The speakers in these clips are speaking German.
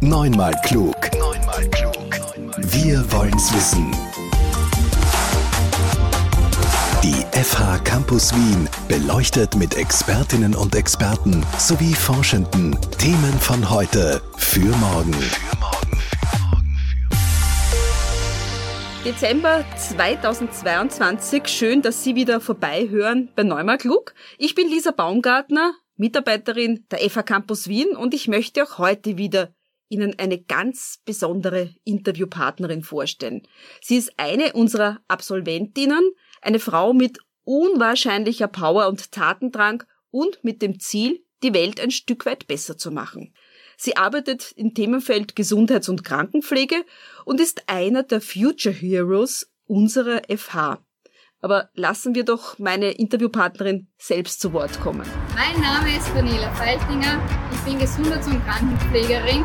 Neunmal klug. Neunmal klug. Wir wollen's wissen. Die FH Campus Wien beleuchtet mit Expertinnen und Experten sowie Forschenden Themen von heute für morgen. Dezember 2022. Schön, dass Sie wieder vorbeihören bei Neumar Klug. Ich bin Lisa Baumgartner, Mitarbeiterin der FH Campus Wien und ich möchte auch heute wieder Ihnen eine ganz besondere Interviewpartnerin vorstellen. Sie ist eine unserer Absolventinnen, eine Frau mit unwahrscheinlicher Power und Tatendrang und mit dem Ziel, die Welt ein Stück weit besser zu machen. Sie arbeitet im Themenfeld Gesundheits- und Krankenpflege und ist einer der Future Heroes unserer FH. Aber lassen wir doch meine Interviewpartnerin selbst zu Wort kommen. Mein Name ist Daniela Feitinger. Ich bin Gesundheits- und Krankenpflegerin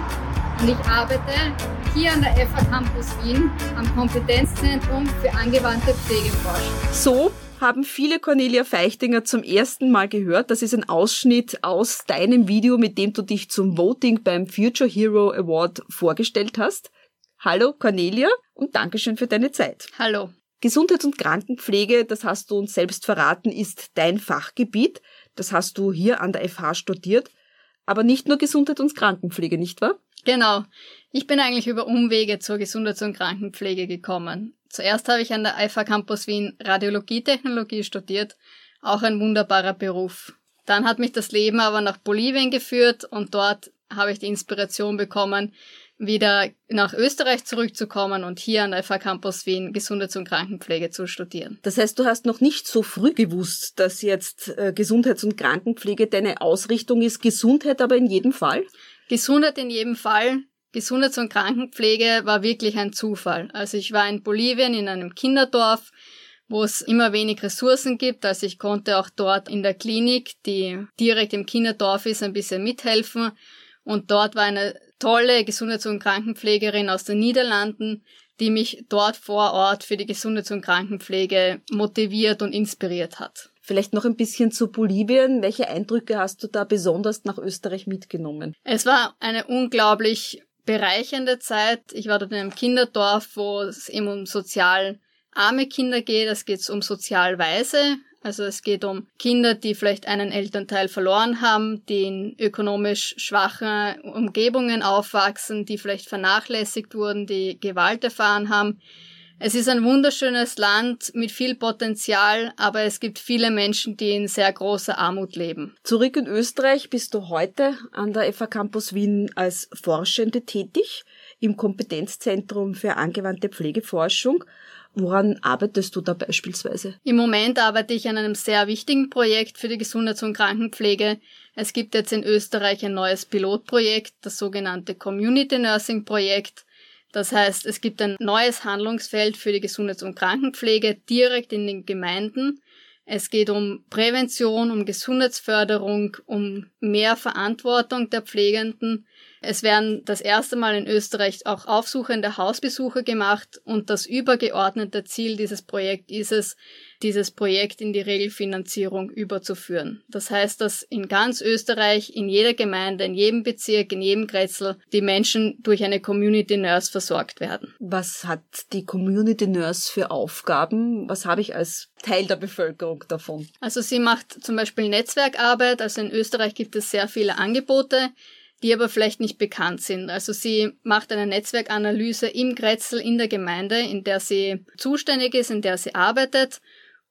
und ich arbeite hier an der FH Campus Wien am Kompetenzzentrum für angewandte Pflegeforschung. So haben viele Cornelia Feichtinger zum ersten Mal gehört. Das ist ein Ausschnitt aus deinem Video, mit dem du dich zum Voting beim Future Hero Award vorgestellt hast. Hallo Cornelia und Dankeschön für deine Zeit. Hallo. Gesundheits- und Krankenpflege, das hast du uns selbst verraten, ist dein Fachgebiet. Das hast du hier an der FH studiert. Aber nicht nur Gesundheit und Krankenpflege, nicht wahr? Genau. Ich bin eigentlich über Umwege zur Gesundheits- und Krankenpflege gekommen. Zuerst habe ich an der IFA Campus Wien Radiologietechnologie studiert, auch ein wunderbarer Beruf. Dann hat mich das Leben aber nach Bolivien geführt und dort habe ich die Inspiration bekommen, wieder nach Österreich zurückzukommen und hier an der FH Campus Wien Gesundheits- und Krankenpflege zu studieren. Das heißt, du hast noch nicht so früh gewusst, dass jetzt äh, Gesundheits- und Krankenpflege deine Ausrichtung ist, Gesundheit aber in jedem Fall? Gesundheit in jedem Fall. Gesundheits- und Krankenpflege war wirklich ein Zufall. Also ich war in Bolivien in einem Kinderdorf, wo es immer wenig Ressourcen gibt. Also ich konnte auch dort in der Klinik, die direkt im Kinderdorf ist, ein bisschen mithelfen. Und dort war eine tolle Gesundheits- und Krankenpflegerin aus den Niederlanden, die mich dort vor Ort für die Gesundheits- und Krankenpflege motiviert und inspiriert hat. Vielleicht noch ein bisschen zu Bolivien. Welche Eindrücke hast du da besonders nach Österreich mitgenommen? Es war eine unglaublich bereichernde Zeit. Ich war dort in einem Kinderdorf, wo es eben um sozial arme Kinder geht. Es geht um sozial weise. Also es geht um Kinder, die vielleicht einen Elternteil verloren haben, die in ökonomisch schwachen Umgebungen aufwachsen, die vielleicht vernachlässigt wurden, die Gewalt erfahren haben. Es ist ein wunderschönes Land mit viel Potenzial, aber es gibt viele Menschen, die in sehr großer Armut leben. Zurück in Österreich bist du heute an der FA Campus Wien als Forschende tätig im Kompetenzzentrum für angewandte Pflegeforschung. Woran arbeitest du da beispielsweise? Im Moment arbeite ich an einem sehr wichtigen Projekt für die Gesundheits- und Krankenpflege. Es gibt jetzt in Österreich ein neues Pilotprojekt, das sogenannte Community Nursing Projekt. Das heißt, es gibt ein neues Handlungsfeld für die Gesundheits- und Krankenpflege direkt in den Gemeinden. Es geht um Prävention, um Gesundheitsförderung, um mehr Verantwortung der Pflegenden. Es werden das erste Mal in Österreich auch aufsuchende Hausbesuche gemacht und das übergeordnete Ziel dieses Projekts ist es, dieses Projekt in die Regelfinanzierung überzuführen. Das heißt, dass in ganz Österreich, in jeder Gemeinde, in jedem Bezirk, in jedem Grätzl die Menschen durch eine Community Nurse versorgt werden. Was hat die Community Nurse für Aufgaben? Was habe ich als Teil der Bevölkerung davon? Also sie macht zum Beispiel Netzwerkarbeit. Also in Österreich gibt es sehr viele Angebote die aber vielleicht nicht bekannt sind. Also sie macht eine Netzwerkanalyse im Grätzl in der Gemeinde, in der sie zuständig ist, in der sie arbeitet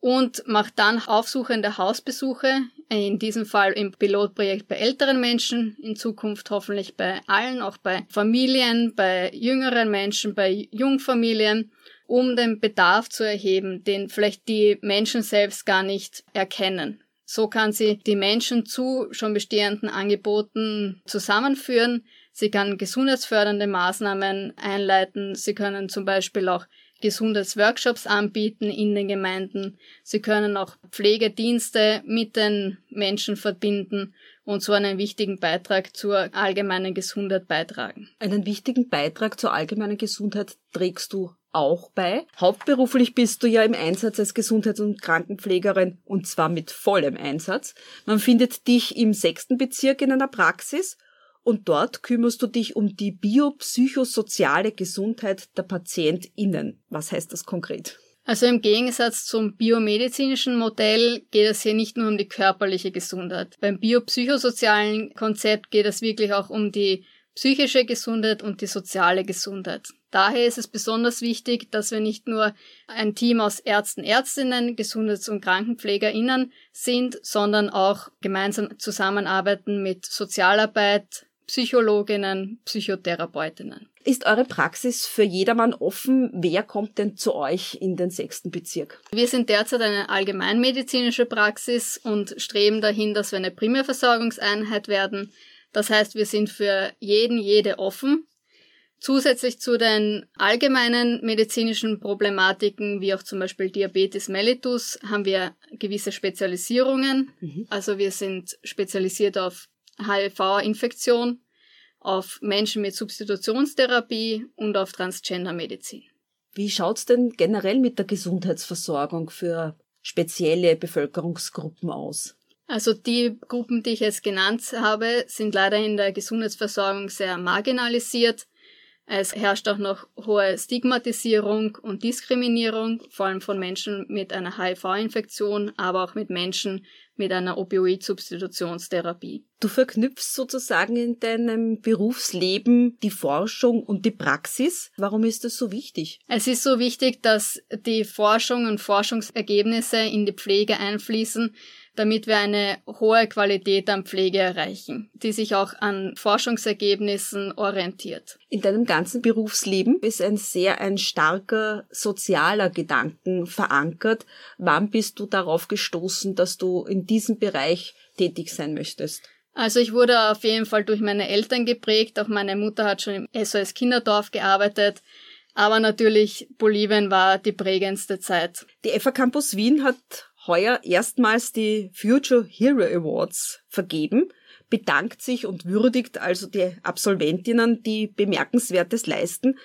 und macht dann aufsuchende Hausbesuche, in diesem Fall im Pilotprojekt bei älteren Menschen, in Zukunft hoffentlich bei allen, auch bei Familien, bei jüngeren Menschen, bei Jungfamilien, um den Bedarf zu erheben, den vielleicht die Menschen selbst gar nicht erkennen. So kann sie die Menschen zu schon bestehenden Angeboten zusammenführen. Sie kann gesundheitsfördernde Maßnahmen einleiten. Sie können zum Beispiel auch Gesundheitsworkshops anbieten in den Gemeinden. Sie können auch Pflegedienste mit den Menschen verbinden und so einen wichtigen Beitrag zur allgemeinen Gesundheit beitragen. Einen wichtigen Beitrag zur allgemeinen Gesundheit trägst du auch bei. Hauptberuflich bist du ja im Einsatz als Gesundheits- und Krankenpflegerin und zwar mit vollem Einsatz. Man findet dich im sechsten Bezirk in einer Praxis und dort kümmerst du dich um die biopsychosoziale Gesundheit der PatientInnen. Was heißt das konkret? Also im Gegensatz zum biomedizinischen Modell geht es hier nicht nur um die körperliche Gesundheit. Beim biopsychosozialen Konzept geht es wirklich auch um die psychische Gesundheit und die soziale Gesundheit. Daher ist es besonders wichtig, dass wir nicht nur ein Team aus Ärzten, Ärztinnen, Gesundheits- und KrankenpflegerInnen sind, sondern auch gemeinsam zusammenarbeiten mit Sozialarbeit, Psychologinnen, Psychotherapeutinnen. Ist eure Praxis für jedermann offen? Wer kommt denn zu euch in den sechsten Bezirk? Wir sind derzeit eine allgemeinmedizinische Praxis und streben dahin, dass wir eine Primärversorgungseinheit werden. Das heißt, wir sind für jeden, jede offen. Zusätzlich zu den allgemeinen medizinischen Problematiken, wie auch zum Beispiel Diabetes mellitus, haben wir gewisse Spezialisierungen. Mhm. Also wir sind spezialisiert auf HIV-Infektion, auf Menschen mit Substitutionstherapie und auf Transgender-Medizin. Wie schaut's denn generell mit der Gesundheitsversorgung für spezielle Bevölkerungsgruppen aus? Also die Gruppen, die ich jetzt genannt habe, sind leider in der Gesundheitsversorgung sehr marginalisiert. Es herrscht auch noch hohe Stigmatisierung und Diskriminierung, vor allem von Menschen mit einer HIV-Infektion, aber auch mit Menschen mit einer Opioid-Substitutionstherapie. Du verknüpfst sozusagen in deinem Berufsleben die Forschung und die Praxis. Warum ist das so wichtig? Es ist so wichtig, dass die Forschung und Forschungsergebnisse in die Pflege einfließen, damit wir eine hohe Qualität an Pflege erreichen, die sich auch an Forschungsergebnissen orientiert. In deinem ganzen Berufsleben ist ein sehr ein starker sozialer Gedanken verankert. Wann bist du darauf gestoßen, dass du in diesem Bereich tätig sein möchtest? Also ich wurde auf jeden Fall durch meine Eltern geprägt. Auch meine Mutter hat schon im SOS Kinderdorf gearbeitet. Aber natürlich Bolivien war die prägendste Zeit. Die FA Campus Wien hat heuer erstmals die Future Hero Awards vergeben, bedankt sich und würdigt also die Absolventinnen, die Bemerkenswertes leisten.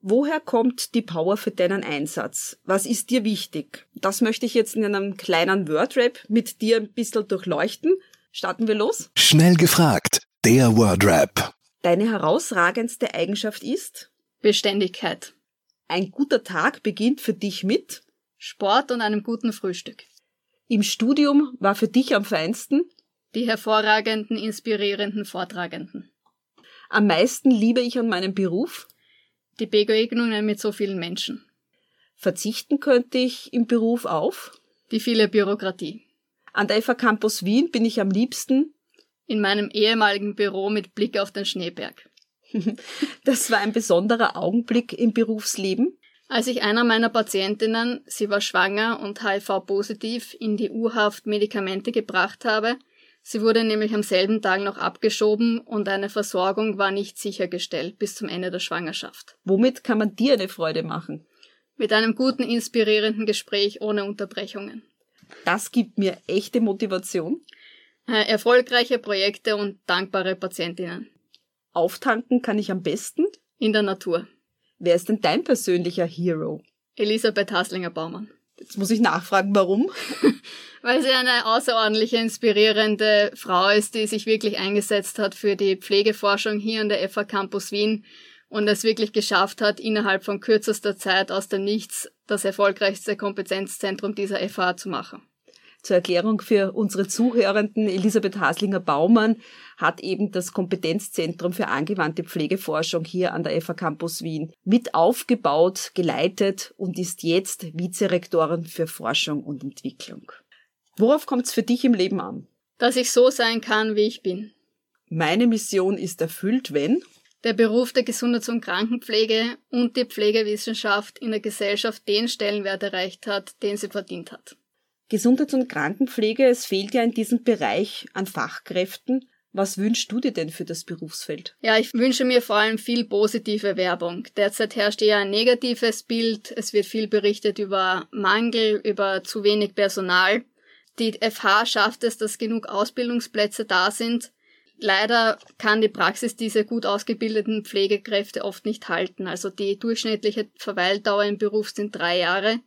Woher kommt die Power für deinen Einsatz? Was ist dir wichtig? Das möchte ich jetzt in einem kleinen Wordrap mit dir ein bisschen durchleuchten. Starten wir los? Schnell gefragt, der Wordrap. Deine herausragendste Eigenschaft ist? Beständigkeit. Ein guter Tag beginnt für dich mit? Sport und einem guten Frühstück. Im Studium war für dich am feinsten? Die hervorragenden, inspirierenden Vortragenden. Am meisten liebe ich an meinem Beruf? Die Begegnungen mit so vielen Menschen. Verzichten könnte ich im Beruf auf? Die viele Bürokratie. An der FA Campus Wien bin ich am liebsten? In meinem ehemaligen Büro mit Blick auf den Schneeberg. das war ein besonderer Augenblick im Berufsleben? Als ich einer meiner Patientinnen, sie war schwanger und HIV-positiv, in die U-Haft Medikamente gebracht habe, sie wurde nämlich am selben Tag noch abgeschoben und eine Versorgung war nicht sichergestellt bis zum Ende der Schwangerschaft. Womit kann man dir eine Freude machen? Mit einem guten, inspirierenden Gespräch ohne Unterbrechungen. Das gibt mir echte Motivation. Äh, erfolgreiche Projekte und dankbare Patientinnen. Auftanken kann ich am besten? In der Natur. Wer ist denn dein persönlicher Hero? Elisabeth Haslinger-Baumann. Jetzt muss ich nachfragen, warum? Weil sie eine außerordentliche, inspirierende Frau ist, die sich wirklich eingesetzt hat für die Pflegeforschung hier an der FA Campus Wien und es wirklich geschafft hat, innerhalb von kürzester Zeit aus dem Nichts das erfolgreichste Kompetenzzentrum dieser FA zu machen. Zur Erklärung für unsere Zuhörenden, Elisabeth Haslinger-Baumann hat eben das Kompetenzzentrum für angewandte Pflegeforschung hier an der FA Campus Wien mit aufgebaut, geleitet und ist jetzt Vizerektorin für Forschung und Entwicklung. Worauf kommt es für dich im Leben an? Dass ich so sein kann, wie ich bin. Meine Mission ist erfüllt, wenn der Beruf der Gesundheits- und Krankenpflege und die Pflegewissenschaft in der Gesellschaft den Stellenwert erreicht hat, den sie verdient hat. Gesundheits- und Krankenpflege, es fehlt ja in diesem Bereich an Fachkräften. Was wünschst du dir denn für das Berufsfeld? Ja, ich wünsche mir vor allem viel positive Werbung. Derzeit herrscht eher ein negatives Bild. Es wird viel berichtet über Mangel, über zu wenig Personal. Die FH schafft es, dass genug Ausbildungsplätze da sind. Leider kann die Praxis diese gut ausgebildeten Pflegekräfte oft nicht halten. Also die durchschnittliche Verweildauer im Beruf sind drei Jahre.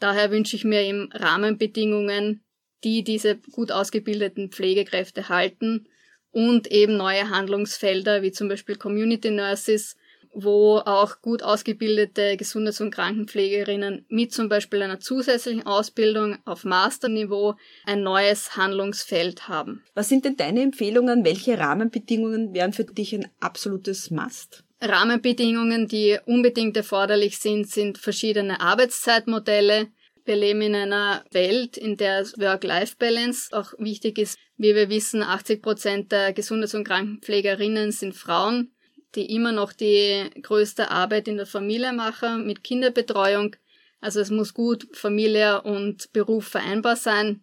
Daher wünsche ich mir eben Rahmenbedingungen, die diese gut ausgebildeten Pflegekräfte halten und eben neue Handlungsfelder wie zum Beispiel Community Nurses, wo auch gut ausgebildete Gesundheits- und Krankenpflegerinnen mit zum Beispiel einer zusätzlichen Ausbildung auf Masterniveau ein neues Handlungsfeld haben. Was sind denn deine Empfehlungen? Welche Rahmenbedingungen wären für dich ein absolutes Must? Rahmenbedingungen, die unbedingt erforderlich sind, sind verschiedene Arbeitszeitmodelle. Wir leben in einer Welt, in der Work-Life-Balance auch wichtig ist. Wie wir wissen, 80 Prozent der Gesundheits- und Krankenpflegerinnen sind Frauen die immer noch die größte Arbeit in der Familie machen mit Kinderbetreuung. Also es muss gut Familie und Beruf vereinbar sein.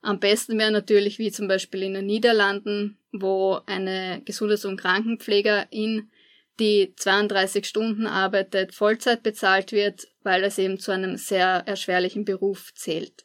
Am besten wäre natürlich wie zum Beispiel in den Niederlanden, wo eine Gesundheits- und Krankenpflegerin, die 32 Stunden arbeitet, Vollzeit bezahlt wird, weil es eben zu einem sehr erschwerlichen Beruf zählt.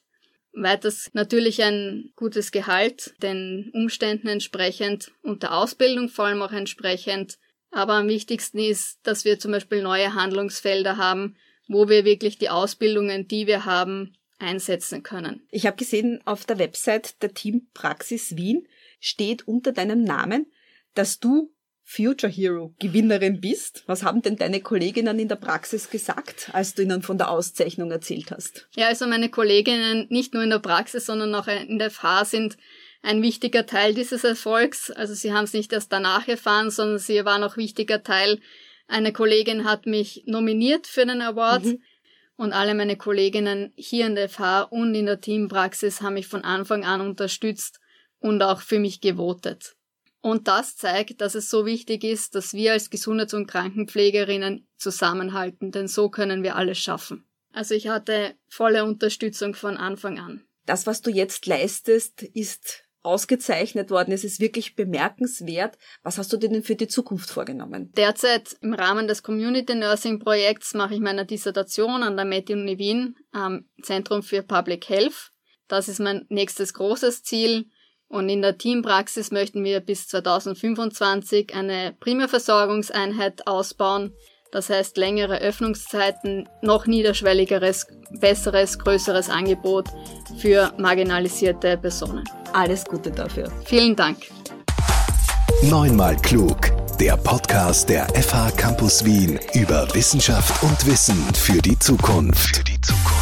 Weiters natürlich ein gutes Gehalt, den Umständen entsprechend und der Ausbildung vor allem auch entsprechend aber am wichtigsten ist, dass wir zum Beispiel neue Handlungsfelder haben, wo wir wirklich die Ausbildungen, die wir haben, einsetzen können. Ich habe gesehen, auf der Website der Team Praxis Wien steht unter deinem Namen, dass du Future Hero Gewinnerin bist. Was haben denn deine Kolleginnen in der Praxis gesagt, als du ihnen von der Auszeichnung erzählt hast? Ja, also meine Kolleginnen nicht nur in der Praxis, sondern auch in der FH sind ein wichtiger Teil dieses Erfolgs. Also sie haben es nicht erst danach erfahren, sondern sie waren auch wichtiger Teil. Eine Kollegin hat mich nominiert für den Award. Mhm. Und alle meine Kolleginnen hier in der FH und in der Teampraxis haben mich von Anfang an unterstützt und auch für mich gewotet. Und das zeigt, dass es so wichtig ist, dass wir als Gesundheits- und Krankenpflegerinnen zusammenhalten, denn so können wir alles schaffen. Also ich hatte volle Unterstützung von Anfang an. Das, was du jetzt leistest, ist ausgezeichnet worden. Es ist wirklich bemerkenswert. Was hast du dir denn für die Zukunft vorgenommen? Derzeit im Rahmen des Community Nursing Projekts mache ich meine Dissertation an der METI Uni Wien am Zentrum für Public Health. Das ist mein nächstes großes Ziel. Und in der Teampraxis möchten wir bis 2025 eine Primärversorgungseinheit ausbauen, das heißt längere Öffnungszeiten, noch niederschwelligeres, besseres, größeres Angebot für marginalisierte Personen. Alles Gute dafür. Vielen Dank. Neunmal klug. Der Podcast der FH Campus Wien über Wissenschaft und Wissen für die Zukunft. Für die Zukunft.